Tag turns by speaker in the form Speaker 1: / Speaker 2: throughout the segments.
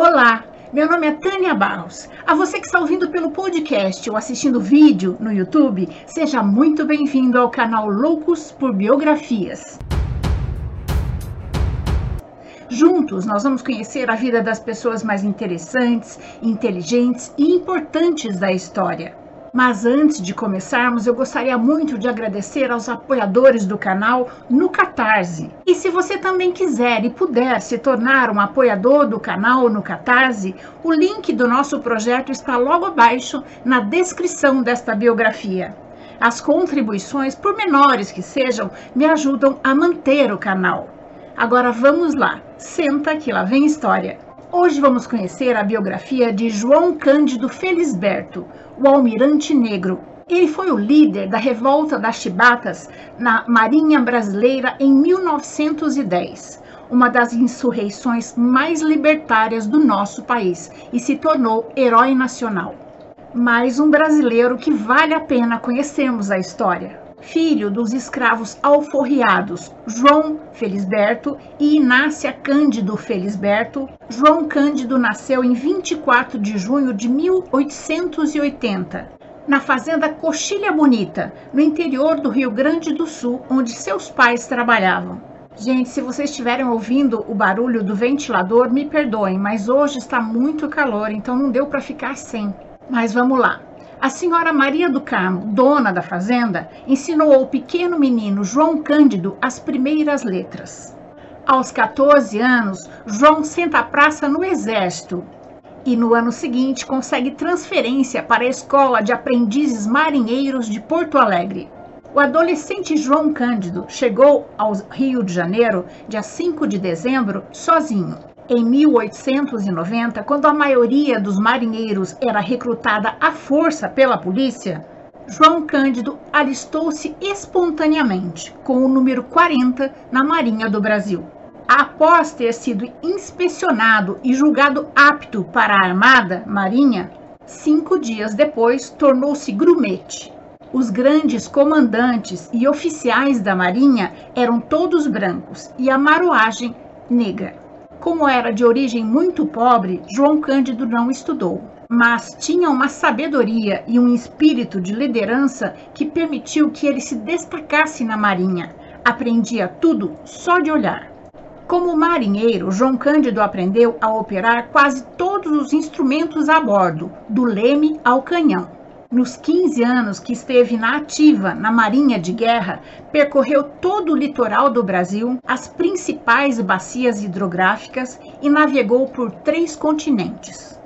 Speaker 1: Olá, meu nome é Tânia Barros. A você que está ouvindo pelo podcast ou assistindo vídeo no YouTube, seja muito bem-vindo ao canal Loucos por Biografias. Juntos, nós vamos conhecer a vida das pessoas mais interessantes, inteligentes e importantes da história. Mas antes de começarmos, eu gostaria muito de agradecer aos apoiadores do canal no Catarse. E se você também quiser e puder se tornar um apoiador do canal no Catarse, o link do nosso projeto está logo abaixo na descrição desta biografia. As contribuições, por menores que sejam, me ajudam a manter o canal. Agora vamos lá, senta que lá vem história. Hoje vamos conhecer a biografia de João Cândido Felisberto, o almirante negro. Ele foi o líder da revolta das chibatas na Marinha Brasileira em 1910, uma das insurreições mais libertárias do nosso país, e se tornou herói nacional. Mais um brasileiro que vale a pena conhecermos a história filho dos escravos alforriados João Felisberto e Inácia Cândido Felisberto. João Cândido nasceu em 24 de junho de 1880, na fazenda Coxilha Bonita, no interior do Rio Grande do Sul, onde seus pais trabalhavam. Gente, se vocês estiverem ouvindo o barulho do ventilador, me perdoem, mas hoje está muito calor, então não deu para ficar sem. Mas vamos lá. A senhora Maria do Carmo, dona da fazenda, ensinou ao pequeno menino João Cândido as primeiras letras. Aos 14 anos, João senta a praça no exército e no ano seguinte consegue transferência para a Escola de Aprendizes Marinheiros de Porto Alegre. O adolescente João Cândido chegou ao Rio de Janeiro dia 5 de dezembro sozinho. Em 1890, quando a maioria dos marinheiros era recrutada à força pela polícia, João Cândido alistou-se espontaneamente com o número 40 na Marinha do Brasil. Após ter sido inspecionado e julgado apto para a Armada Marinha, cinco dias depois tornou-se grumete. Os grandes comandantes e oficiais da Marinha eram todos brancos e a maruagem negra. Como era de origem muito pobre, João Cândido não estudou, mas tinha uma sabedoria e um espírito de liderança que permitiu que ele se destacasse na marinha. Aprendia tudo só de olhar. Como marinheiro, João Cândido aprendeu a operar quase todos os instrumentos a bordo, do leme ao canhão. Nos 15 anos que esteve na ativa na Marinha de Guerra, percorreu todo o litoral do Brasil, as principais bacias hidrográficas e navegou por três continentes: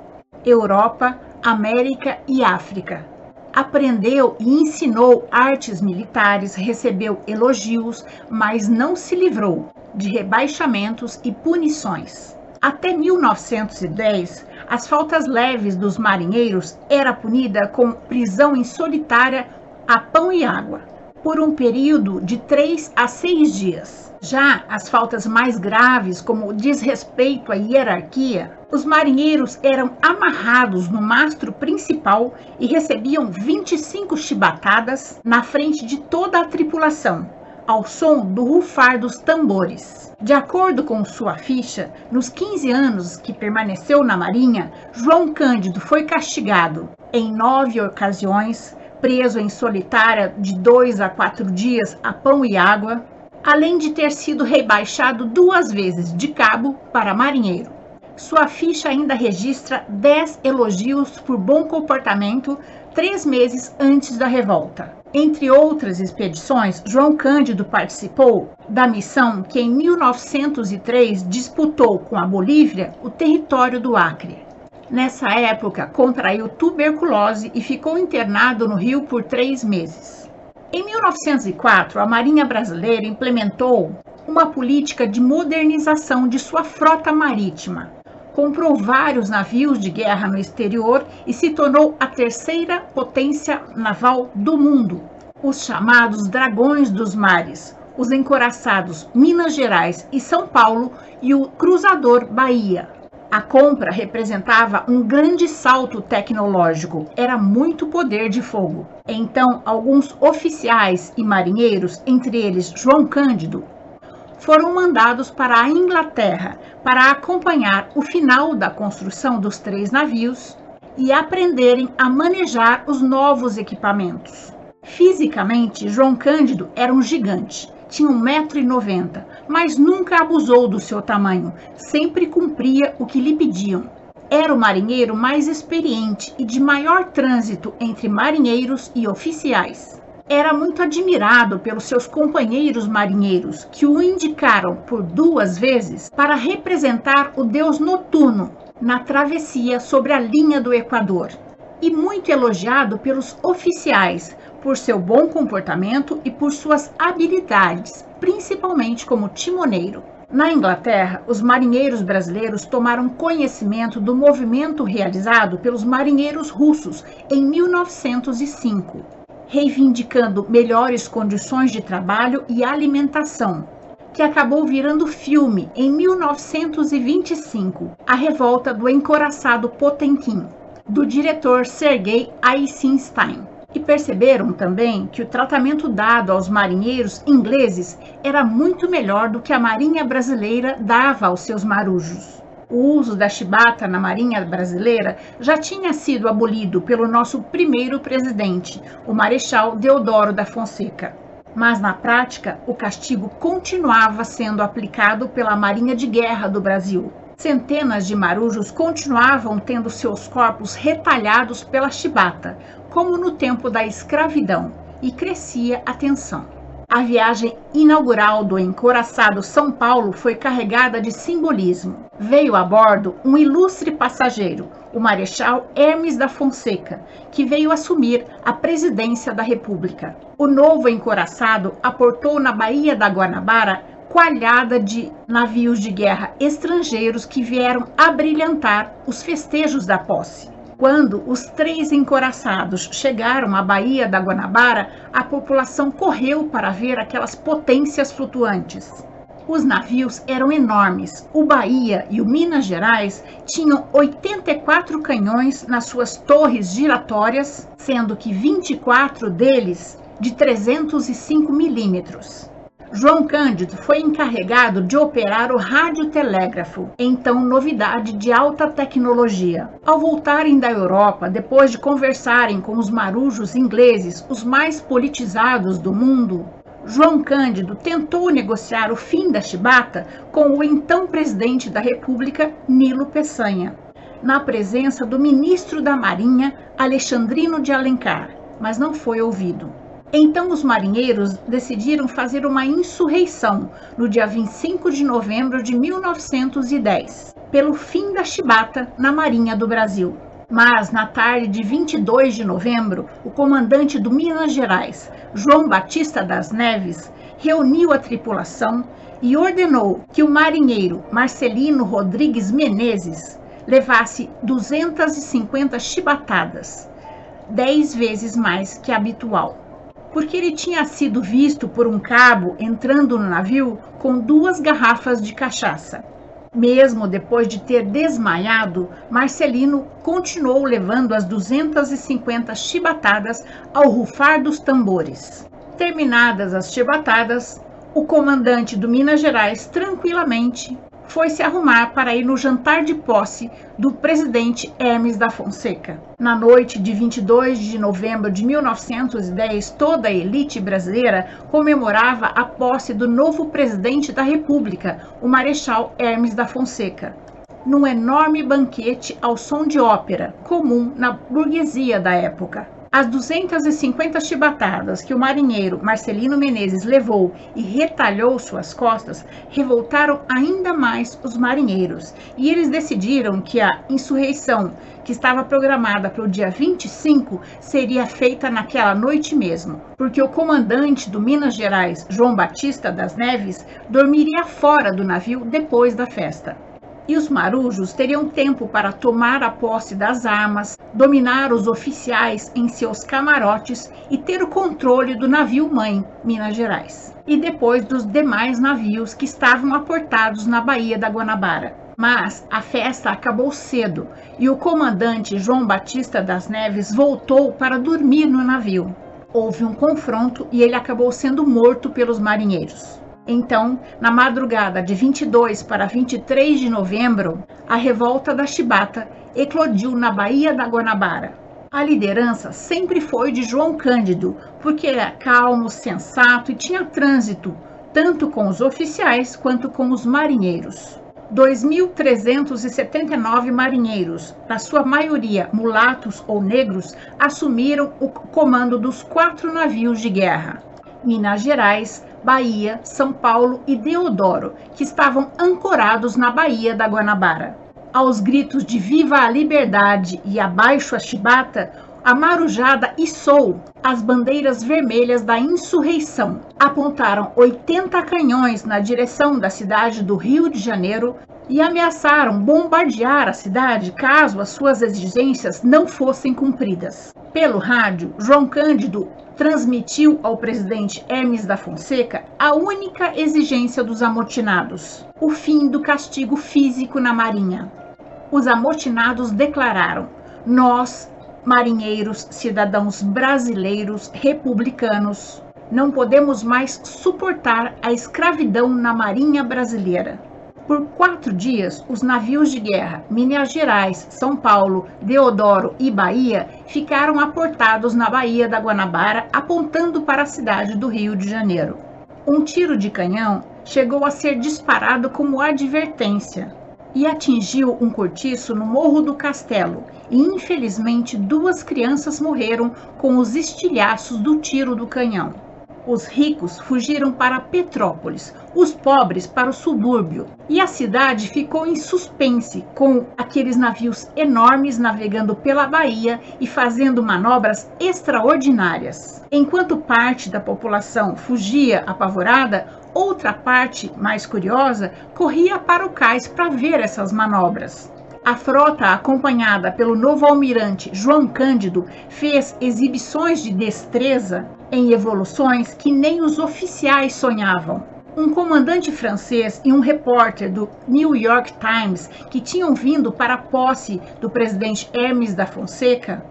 Speaker 1: Europa, América e África. Aprendeu e ensinou artes militares, recebeu elogios, mas não se livrou de rebaixamentos e punições. Até 1910, as faltas leves dos marinheiros era punida com prisão em solitária a pão e água, por um período de três a seis dias. Já as faltas mais graves, como desrespeito à hierarquia, os marinheiros eram amarrados no mastro principal e recebiam 25 chibatadas na frente de toda a tripulação, ao som do rufar dos tambores. De acordo com sua ficha, nos 15 anos que permaneceu na Marinha, João Cândido foi castigado em nove ocasiões, preso em solitária de dois a quatro dias a pão e água, além de ter sido rebaixado duas vezes de cabo para marinheiro. Sua ficha ainda registra 10 elogios por bom comportamento três meses antes da revolta. Entre outras expedições, João Cândido participou da missão que em 1903 disputou com a Bolívia o território do Acre. Nessa época, contraiu tuberculose e ficou internado no Rio por três meses. Em 1904, a Marinha Brasileira implementou uma política de modernização de sua frota marítima, comprou vários navios de guerra no exterior e se tornou a terceira potência naval do mundo. Os chamados Dragões dos Mares, os encoraçados Minas Gerais e São Paulo e o Cruzador Bahia. A compra representava um grande salto tecnológico, era muito poder de fogo. Então, alguns oficiais e marinheiros, entre eles João Cândido, foram mandados para a Inglaterra para acompanhar o final da construção dos três navios e aprenderem a manejar os novos equipamentos. Fisicamente, João Cândido era um gigante, tinha 1,90m, mas nunca abusou do seu tamanho, sempre cumpria o que lhe pediam. Era o marinheiro mais experiente e de maior trânsito entre marinheiros e oficiais. Era muito admirado pelos seus companheiros marinheiros, que o indicaram por duas vezes para representar o deus noturno na travessia sobre a linha do Equador, e muito elogiado pelos oficiais por seu bom comportamento e por suas habilidades, principalmente como timoneiro. Na Inglaterra, os marinheiros brasileiros tomaram conhecimento do movimento realizado pelos marinheiros russos em 1905, reivindicando melhores condições de trabalho e alimentação, que acabou virando filme em 1925, A Revolta do Encoraçado Potemkin, do diretor Sergei Eisenstein e perceberam também que o tratamento dado aos marinheiros ingleses era muito melhor do que a marinha brasileira dava aos seus marujos. O uso da chibata na marinha brasileira já tinha sido abolido pelo nosso primeiro presidente, o Marechal Deodoro da Fonseca. Mas na prática, o castigo continuava sendo aplicado pela Marinha de Guerra do Brasil, Centenas de marujos continuavam tendo seus corpos retalhados pela chibata, como no tempo da escravidão, e crescia a tensão. A viagem inaugural do encoraçado São Paulo foi carregada de simbolismo. Veio a bordo um ilustre passageiro, o Marechal Hermes da Fonseca, que veio assumir a presidência da República. O novo encoraçado aportou na Baía da Guanabara coalhada de navios de guerra estrangeiros que vieram abrilhantar os festejos da posse. Quando os três encoraçados chegaram à Baía da Guanabara, a população correu para ver aquelas potências flutuantes. Os navios eram enormes. O Bahia e o Minas Gerais tinham 84 canhões nas suas torres giratórias, sendo que 24 deles de 305 milímetros. João Cândido foi encarregado de operar o radiotelégrafo, então novidade de alta tecnologia. Ao voltarem da Europa, depois de conversarem com os marujos ingleses, os mais politizados do mundo, João Cândido tentou negociar o fim da chibata com o então presidente da República, Nilo Peçanha, na presença do ministro da Marinha, Alexandrino de Alencar, mas não foi ouvido. Então os marinheiros decidiram fazer uma insurreição no dia 25 de novembro de 1910, pelo fim da chibata na Marinha do Brasil. Mas na tarde de 22 de novembro, o comandante do Minas Gerais, João Batista das Neves, reuniu a tripulação e ordenou que o marinheiro Marcelino Rodrigues Menezes levasse 250 chibatadas, dez vezes mais que habitual porque ele tinha sido visto por um cabo entrando no navio com duas garrafas de cachaça. Mesmo depois de ter desmaiado, Marcelino continuou levando as 250 chibatadas ao rufar dos tambores. Terminadas as chibatadas, o comandante do Minas Gerais tranquilamente foi se arrumar para ir no jantar de posse do presidente Hermes da Fonseca. Na noite de 22 de novembro de 1910, toda a elite brasileira comemorava a posse do novo presidente da República, o Marechal Hermes da Fonseca. Num enorme banquete ao som de ópera, comum na burguesia da época. As 250 chibatadas que o marinheiro Marcelino Menezes levou e retalhou suas costas revoltaram ainda mais os marinheiros, e eles decidiram que a insurreição, que estava programada para o dia 25, seria feita naquela noite mesmo, porque o comandante do Minas Gerais, João Batista das Neves, dormiria fora do navio depois da festa e os marujos teriam tempo para tomar a posse das armas, dominar os oficiais em seus camarotes e ter o controle do navio-mãe, Minas Gerais, e depois dos demais navios que estavam aportados na Baía da Guanabara. Mas a festa acabou cedo e o comandante João Batista das Neves voltou para dormir no navio. Houve um confronto e ele acabou sendo morto pelos marinheiros. Então, na madrugada de 22 para 23 de novembro, a revolta da Chibata eclodiu na Baía da Guanabara. A liderança sempre foi de João Cândido, porque era calmo, sensato e tinha trânsito, tanto com os oficiais quanto com os marinheiros. 2.379 marinheiros, na sua maioria mulatos ou negros, assumiram o comando dos quatro navios de guerra. Minas Gerais, Bahia, São Paulo e Deodoro, que estavam ancorados na Baía da Guanabara. Aos gritos de Viva a Liberdade e Abaixo a Chibata, a marujada içou as bandeiras vermelhas da insurreição. Apontaram 80 canhões na direção da cidade do Rio de Janeiro e ameaçaram bombardear a cidade caso as suas exigências não fossem cumpridas. Pelo rádio, João Cândido transmitiu ao presidente Hermes da Fonseca a única exigência dos amotinados: o fim do castigo físico na Marinha. Os amotinados declararam: Nós, marinheiros, cidadãos brasileiros, republicanos, não podemos mais suportar a escravidão na Marinha Brasileira. Por quatro dias, os navios de guerra Minas Gerais, São Paulo, Deodoro e Bahia ficaram aportados na Baía da Guanabara, apontando para a cidade do Rio de Janeiro. Um tiro de canhão chegou a ser disparado como advertência e atingiu um cortiço no Morro do Castelo, e infelizmente duas crianças morreram com os estilhaços do tiro do canhão. Os ricos fugiram para Petrópolis, os pobres para o subúrbio, e a cidade ficou em suspense com aqueles navios enormes navegando pela Bahia e fazendo manobras extraordinárias. Enquanto parte da população fugia apavorada, outra parte, mais curiosa, corria para o cais para ver essas manobras. A frota, acompanhada pelo novo almirante João Cândido, fez exibições de destreza em evoluções que nem os oficiais sonhavam. Um comandante francês e um repórter do New York Times, que tinham vindo para a posse do presidente Hermes da Fonseca,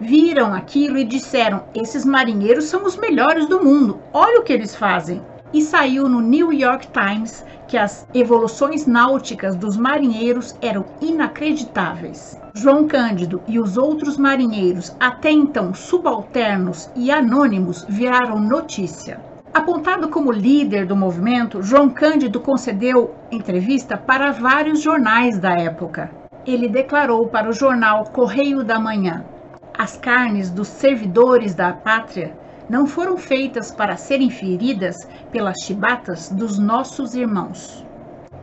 Speaker 1: viram aquilo e disseram: Esses marinheiros são os melhores do mundo, olha o que eles fazem e saiu no New York Times que as evoluções náuticas dos marinheiros eram inacreditáveis. João Cândido e os outros marinheiros, até então subalternos e anônimos, viraram notícia. Apontado como líder do movimento, João Cândido concedeu entrevista para vários jornais da época. Ele declarou para o jornal Correio da Manhã: As carnes dos servidores da pátria não foram feitas para serem feridas pelas chibatas dos nossos irmãos.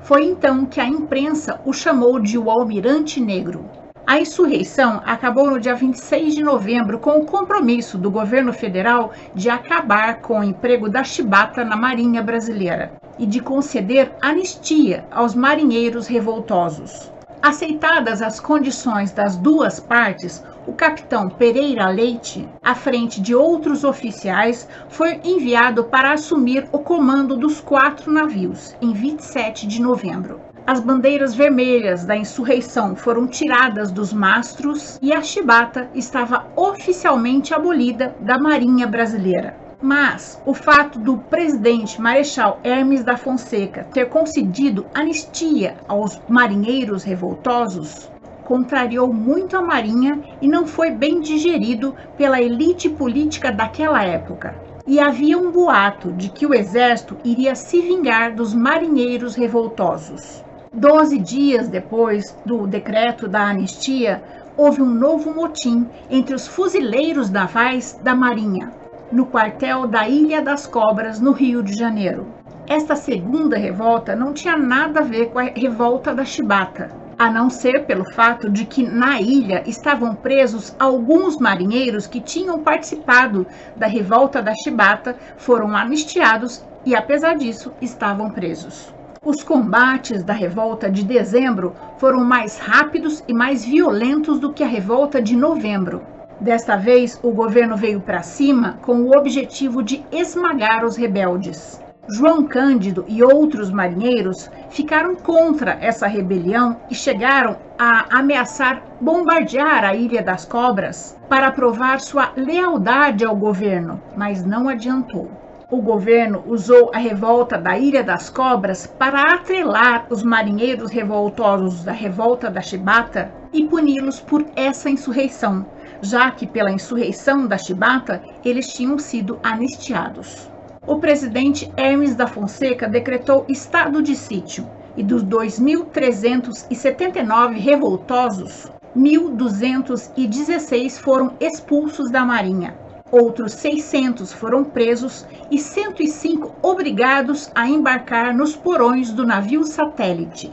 Speaker 1: Foi então que a imprensa o chamou de o Almirante Negro. A insurreição acabou no dia 26 de novembro com o compromisso do governo federal de acabar com o emprego da chibata na Marinha Brasileira e de conceder anistia aos marinheiros revoltosos. Aceitadas as condições das duas partes, o capitão Pereira Leite, à frente de outros oficiais, foi enviado para assumir o comando dos quatro navios em 27 de novembro. As bandeiras vermelhas da insurreição foram tiradas dos mastros e a chibata estava oficialmente abolida da Marinha Brasileira. Mas o fato do presidente Marechal Hermes da Fonseca ter concedido anistia aos marinheiros revoltosos contrariou muito a Marinha e não foi bem digerido pela elite política daquela época. E havia um boato de que o exército iria se vingar dos marinheiros revoltosos. Doze dias depois do decreto da anistia, houve um novo motim entre os fuzileiros navais da Marinha, no quartel da Ilha das Cobras, no Rio de Janeiro. Esta segunda revolta não tinha nada a ver com a revolta da Chibata, a não ser pelo fato de que na ilha estavam presos alguns marinheiros que tinham participado da revolta da Chibata, foram anistiados e, apesar disso, estavam presos. Os combates da revolta de dezembro foram mais rápidos e mais violentos do que a revolta de novembro. Desta vez, o governo veio para cima com o objetivo de esmagar os rebeldes. João Cândido e outros marinheiros ficaram contra essa rebelião e chegaram a ameaçar bombardear a Ilha das Cobras para provar sua lealdade ao governo, mas não adiantou. O governo usou a revolta da Ilha das Cobras para atrelar os marinheiros revoltosos da revolta da Chibata e puni-los por essa insurreição, já que pela insurreição da Chibata eles tinham sido anistiados. O presidente Hermes da Fonseca decretou estado de sítio e dos 2.379 revoltosos, 1.216 foram expulsos da Marinha. Outros 600 foram presos e 105 obrigados a embarcar nos porões do navio satélite,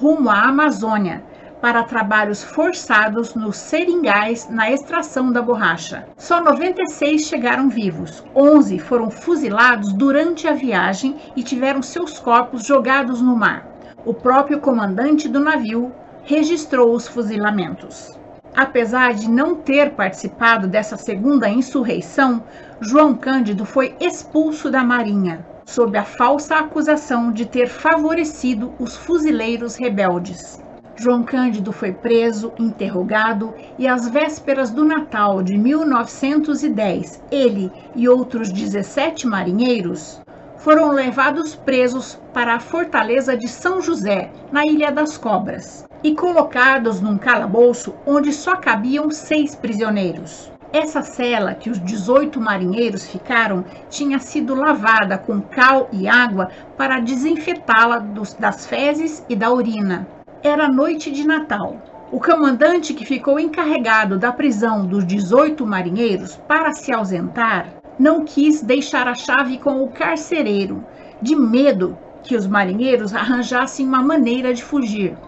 Speaker 1: rumo à Amazônia, para trabalhos forçados nos seringais na extração da borracha. Só 96 chegaram vivos, 11 foram fuzilados durante a viagem e tiveram seus corpos jogados no mar. O próprio comandante do navio registrou os fuzilamentos. Apesar de não ter participado dessa segunda insurreição, João Cândido foi expulso da Marinha, sob a falsa acusação de ter favorecido os fuzileiros rebeldes. João Cândido foi preso, interrogado e às vésperas do Natal de 1910, ele e outros 17 marinheiros foram levados presos para a fortaleza de São José, na Ilha das Cobras, e colocados num calabouço onde só cabiam seis prisioneiros. Essa cela que os 18 marinheiros ficaram tinha sido lavada com cal e água para desinfetá-la das fezes e da urina. Era noite de Natal. O comandante que ficou encarregado da prisão dos 18 marinheiros para se ausentar não quis deixar a chave com o carcereiro, de medo que os marinheiros arranjassem uma maneira de fugir.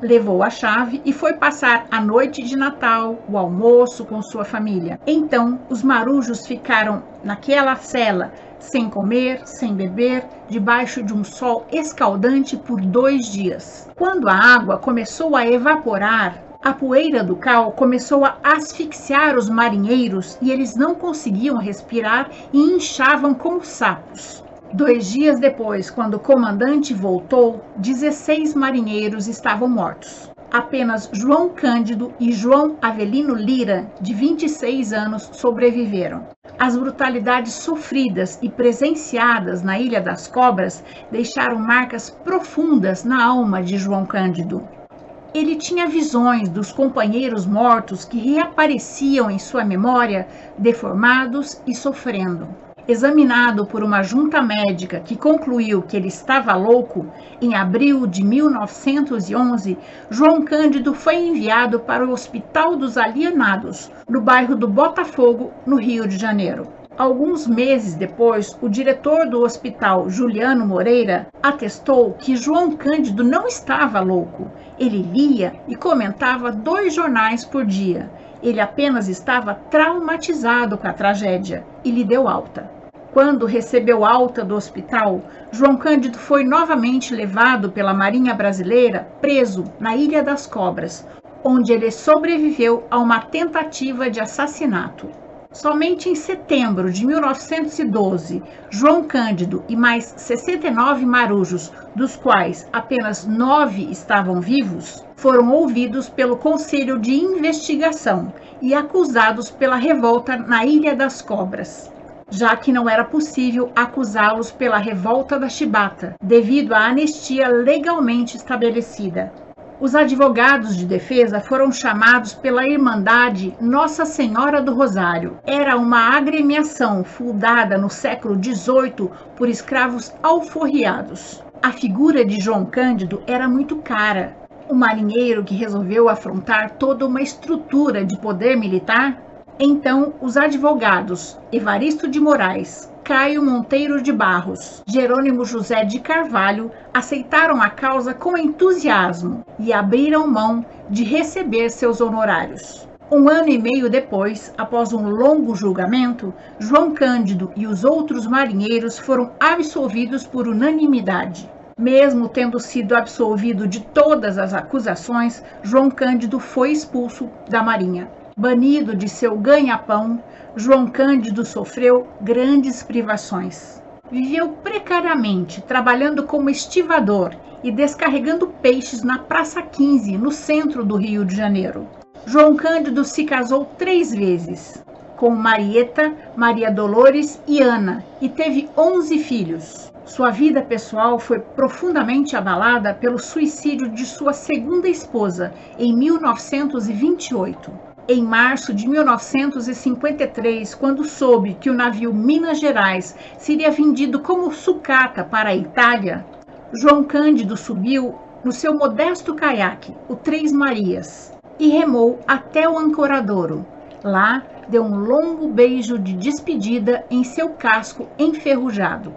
Speaker 1: Levou a chave e foi passar a noite de Natal, o almoço com sua família. Então, os marujos ficaram naquela cela, sem comer, sem beber, debaixo de um sol escaldante por dois dias. Quando a água começou a evaporar, a poeira do cal começou a asfixiar os marinheiros e eles não conseguiam respirar e inchavam como sapos. Dois dias depois, quando o comandante voltou, 16 marinheiros estavam mortos. Apenas João Cândido e João Avelino Lira, de 26 anos, sobreviveram. As brutalidades sofridas e presenciadas na Ilha das Cobras deixaram marcas profundas na alma de João Cândido. Ele tinha visões dos companheiros mortos que reapareciam em sua memória, deformados e sofrendo. Examinado por uma junta médica que concluiu que ele estava louco, em abril de 1911, João Cândido foi enviado para o Hospital dos Alienados, no bairro do Botafogo, no Rio de Janeiro. Alguns meses depois, o diretor do hospital, Juliano Moreira, atestou que João Cândido não estava louco. Ele lia e comentava dois jornais por dia. Ele apenas estava traumatizado com a tragédia e lhe deu alta. Quando recebeu alta do hospital, João Cândido foi novamente levado pela Marinha Brasileira preso na Ilha das Cobras, onde ele sobreviveu a uma tentativa de assassinato. Somente em setembro de 1912, João Cândido e mais 69 marujos, dos quais apenas nove estavam vivos, foram ouvidos pelo Conselho de Investigação e acusados pela revolta na Ilha das Cobras, já que não era possível acusá-los pela revolta da Chibata, devido à anistia legalmente estabelecida. Os advogados de defesa foram chamados pela Irmandade Nossa Senhora do Rosário. Era uma agremiação fundada no século XVIII por escravos alforriados. A figura de João Cândido era muito cara. O marinheiro que resolveu afrontar toda uma estrutura de poder militar então, os advogados Evaristo de Moraes, Caio Monteiro de Barros, Jerônimo José de Carvalho aceitaram a causa com entusiasmo e abriram mão de receber seus honorários. Um ano e meio depois, após um longo julgamento, João Cândido e os outros marinheiros foram absolvidos por unanimidade. Mesmo tendo sido absolvido de todas as acusações, João Cândido foi expulso da Marinha. Banido de seu ganha-pão, João Cândido sofreu grandes privações. Viveu precariamente, trabalhando como estivador e descarregando peixes na Praça 15, no centro do Rio de Janeiro. João Cândido se casou três vezes. com Marieta, Maria Dolores e Ana e teve 11 filhos. Sua vida pessoal foi profundamente abalada pelo suicídio de sua segunda esposa em 1928. Em março de 1953, quando soube que o navio Minas Gerais seria vendido como sucata para a Itália, João Cândido subiu no seu modesto caiaque, o Três Marias, e remou até o Ancoradouro. Lá, deu um longo beijo de despedida em seu casco enferrujado.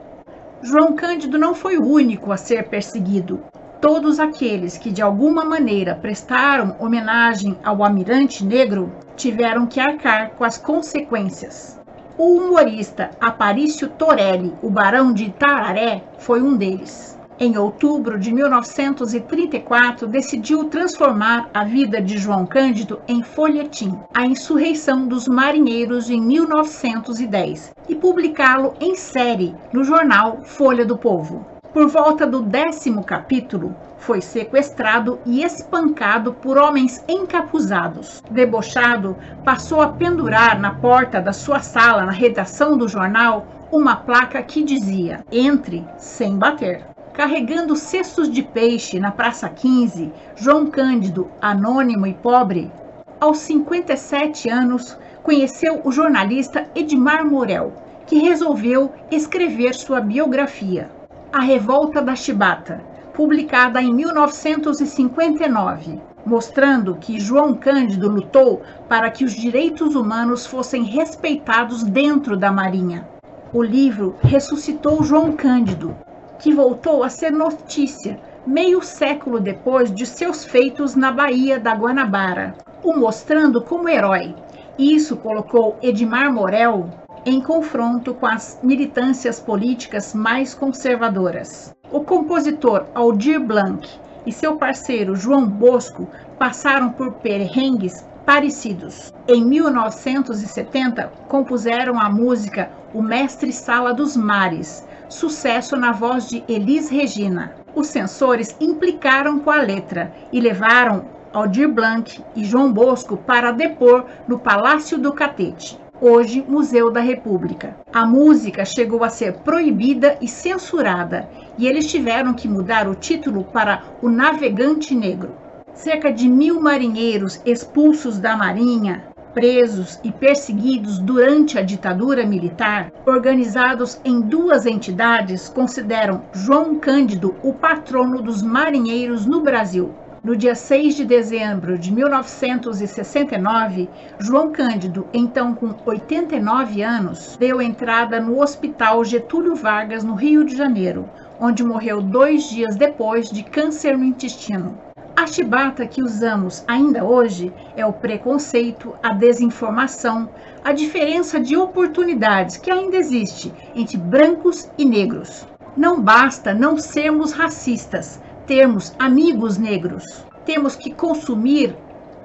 Speaker 1: João Cândido não foi o único a ser perseguido. Todos aqueles que de alguma maneira prestaram homenagem ao Almirante Negro tiveram que arcar com as consequências. O humorista Aparício Torelli, o Barão de Tararé, foi um deles. Em outubro de 1934, decidiu transformar a vida de João Cândido em folhetim, A Insurreição dos Marinheiros em 1910, e publicá-lo em série no jornal Folha do Povo. Por volta do décimo capítulo, foi sequestrado e espancado por homens encapuzados. Debochado, passou a pendurar na porta da sua sala, na redação do jornal, uma placa que dizia: Entre sem bater. Carregando cestos de peixe na Praça 15, João Cândido, anônimo e pobre, aos 57 anos, conheceu o jornalista Edmar Morel, que resolveu escrever sua biografia, A Revolta da Chibata, publicada em 1959, mostrando que João Cândido lutou para que os direitos humanos fossem respeitados dentro da Marinha. O livro ressuscitou João Cândido, que voltou a ser notícia meio século depois de seus feitos na Baía da Guanabara, o mostrando como herói. Isso colocou Edmar Morel em confronto com as militâncias políticas mais conservadoras. O compositor Aldir Blanc e seu parceiro João Bosco passaram por perrengues parecidos. Em 1970, compuseram a música O Mestre Sala dos Mares, sucesso na voz de Elis Regina. Os censores implicaram com a letra e levaram Aldir Blanc e João Bosco para depor no Palácio do Catete, hoje Museu da República. A música chegou a ser proibida e censurada, e eles tiveram que mudar o título para O Navegante Negro. Cerca de mil marinheiros expulsos da Marinha presos e perseguidos durante a ditadura militar, organizados em duas entidades, consideram João Cândido o patrono dos marinheiros no Brasil. No dia 6 de dezembro de 1969, João Cândido, então com 89 anos, deu entrada no Hospital Getúlio Vargas, no Rio de Janeiro, onde morreu dois dias depois de câncer no intestino. A chibata que usamos ainda hoje é o preconceito, a desinformação, a diferença de oportunidades que ainda existe entre brancos e negros. Não basta não sermos racistas, termos amigos negros. Temos que consumir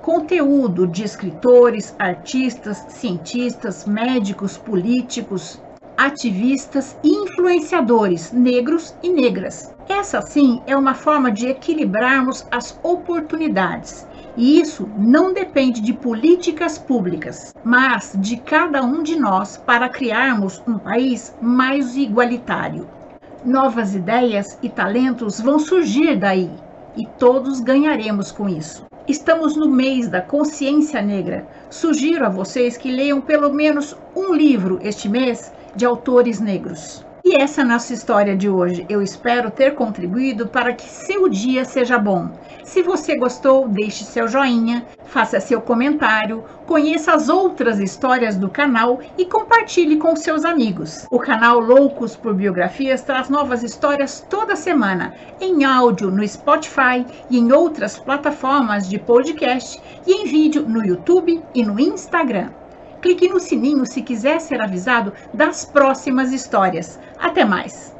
Speaker 1: conteúdo de escritores, artistas, cientistas, médicos, políticos, ativistas e influenciadores negros e negras. Essa sim é uma forma de equilibrarmos as oportunidades. E isso não depende de políticas públicas, mas de cada um de nós para criarmos um país mais igualitário. Novas ideias e talentos vão surgir daí e todos ganharemos com isso. Estamos no mês da consciência negra. Sugiro a vocês que leiam pelo menos um livro este mês de autores negros. E essa é a nossa história de hoje. Eu espero ter contribuído para que seu dia seja bom. Se você gostou, deixe seu joinha, faça seu comentário, conheça as outras histórias do canal e compartilhe com seus amigos. O canal Loucos por Biografias traz novas histórias toda semana, em áudio no Spotify e em outras plataformas de podcast e em vídeo no YouTube e no Instagram. Clique no sininho se quiser ser avisado das próximas histórias. Até mais!